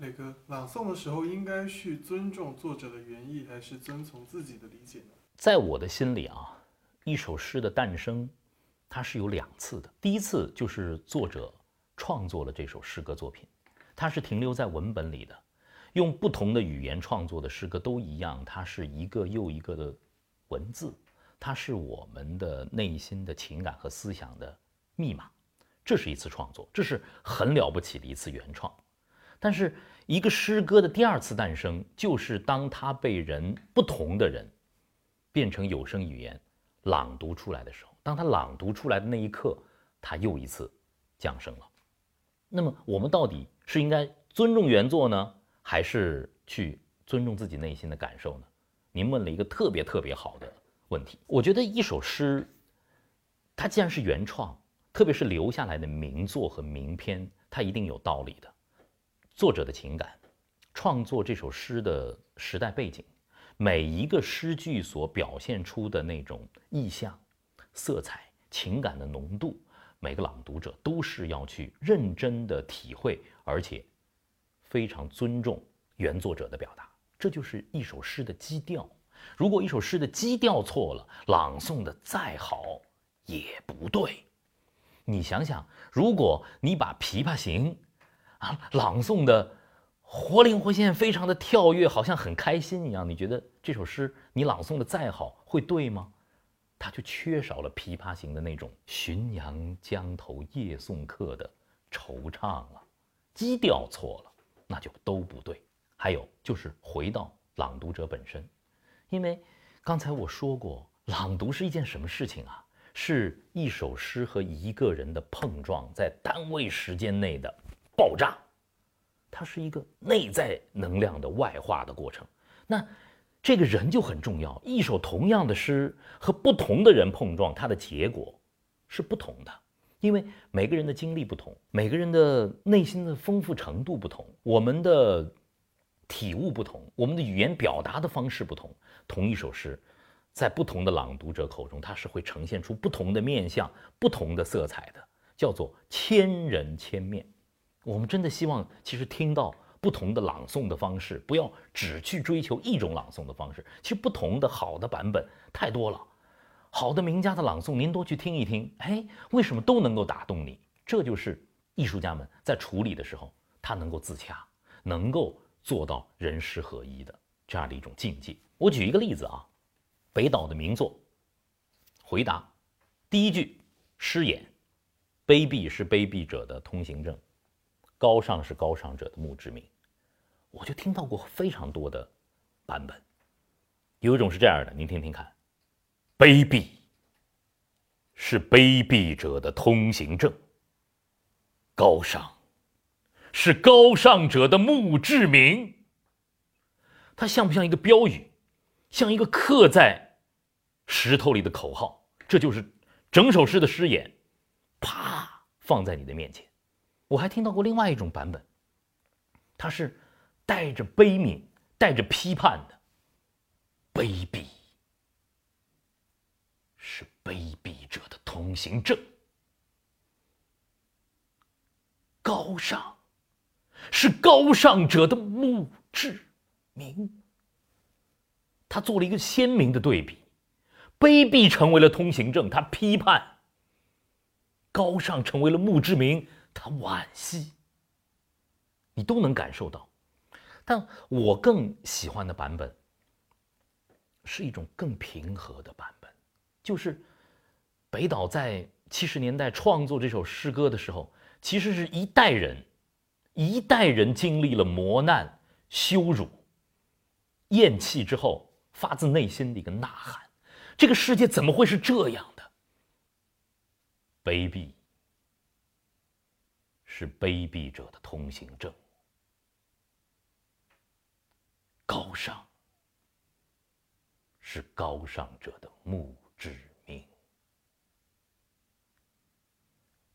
磊哥，朗诵的时候应该去尊重作者的原意，还是遵从自己的理解呢？在我的心里啊，一首诗的诞生，它是有两次的。第一次就是作者创作了这首诗歌作品，它是停留在文本里的，用不同的语言创作的诗歌都一样，它是一个又一个的文字，它是我们的内心的情感和思想的密码。这是一次创作，这是很了不起的一次原创。但是，一个诗歌的第二次诞生，就是当它被人不同的人变成有声语言朗读出来的时候，当它朗读出来的那一刻，它又一次降生了。那么，我们到底是应该尊重原作呢，还是去尊重自己内心的感受呢？您问了一个特别特别好的问题。我觉得一首诗，它既然是原创，特别是留下来的名作和名篇，它一定有道理的。作者的情感，创作这首诗的时代背景，每一个诗句所表现出的那种意象、色彩、情感的浓度，每个朗读者都是要去认真的体会，而且非常尊重原作者的表达。这就是一首诗的基调。如果一首诗的基调错了，朗诵的再好也不对。你想想，如果你把《琵琶行》啊，朗诵的活灵活现，非常的跳跃，好像很开心一样。你觉得这首诗你朗诵的再好，会对吗？它就缺少了《琵琶行》的那种“浔阳江头夜送客”的惆怅啊，基调错了，那就都不对。还有就是回到朗读者本身，因为刚才我说过，朗读是一件什么事情啊？是一首诗和一个人的碰撞，在单位时间内的。爆炸，它是一个内在能量的外化的过程。那这个人就很重要。一首同样的诗和不同的人碰撞，它的结果是不同的。因为每个人的经历不同，每个人的内心的丰富程度不同，我们的体悟不同，我们的语言表达的方式不同。同一首诗，在不同的朗读者口中，它是会呈现出不同的面相、不同的色彩的，叫做千人千面。我们真的希望，其实听到不同的朗诵的方式，不要只去追求一种朗诵的方式。其实不同的好的版本太多了，好的名家的朗诵，您多去听一听。哎，为什么都能够打动你？这就是艺术家们在处理的时候，他能够自洽，能够做到人诗合一的这样的一种境界。我举一个例子啊，北岛的名作《回答》，第一句诗眼，卑鄙是卑鄙者的通行证。高尚是高尚者的墓志铭，我就听到过非常多的版本。有一种是这样的，您听听看：卑鄙是卑鄙者的通行证，高尚是高尚者的墓志铭。它像不像一个标语？像一个刻在石头里的口号？这就是整首诗的诗眼，啪放在你的面前。我还听到过另外一种版本，它是带着悲悯、带着批判的。卑鄙是卑鄙者的通行证，高尚是高尚者的墓志铭。他做了一个鲜明的对比：卑鄙成为了通行证，他批判；高尚成为了墓志铭。他惋惜，你都能感受到，但我更喜欢的版本是一种更平和的版本，就是北岛在七十年代创作这首诗歌的时候，其实是一代人，一代人经历了磨难、羞辱、厌弃之后，发自内心的一个呐喊：这个世界怎么会是这样的？卑鄙？是卑鄙者的通行证，高尚是高尚者的墓志铭。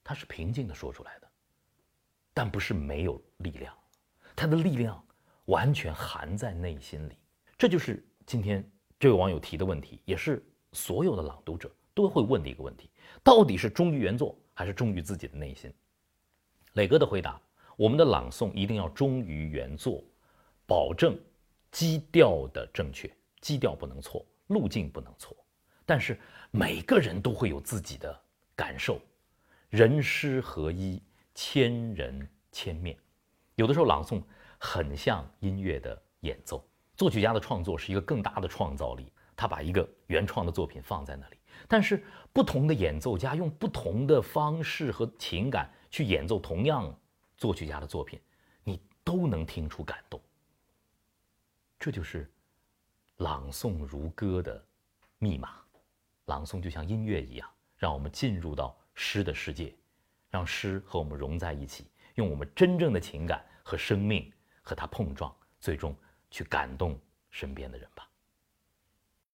他是平静的说出来的，但不是没有力量，他的力量完全含在内心里。这就是今天这位网友提的问题，也是所有的朗读者都会问的一个问题：到底是忠于原作，还是忠于自己的内心？磊哥的回答我们的朗诵一定要忠于原作，保证基调的正确，基调不能错，路径不能错。但是每个人都会有自己的感受，人诗合一，千人千面。有的时候朗诵很像音乐的演奏，作曲家的创作是一个更大的创造力，他把一个原创的作品放在那里。但是不同的演奏家用不同的方式和情感去演奏同样作曲家的作品，你都能听出感动。这就是朗诵如歌的密码。朗诵就像音乐一样，让我们进入到诗的世界，让诗和我们融在一起，用我们真正的情感和生命和它碰撞，最终去感动身边的人吧。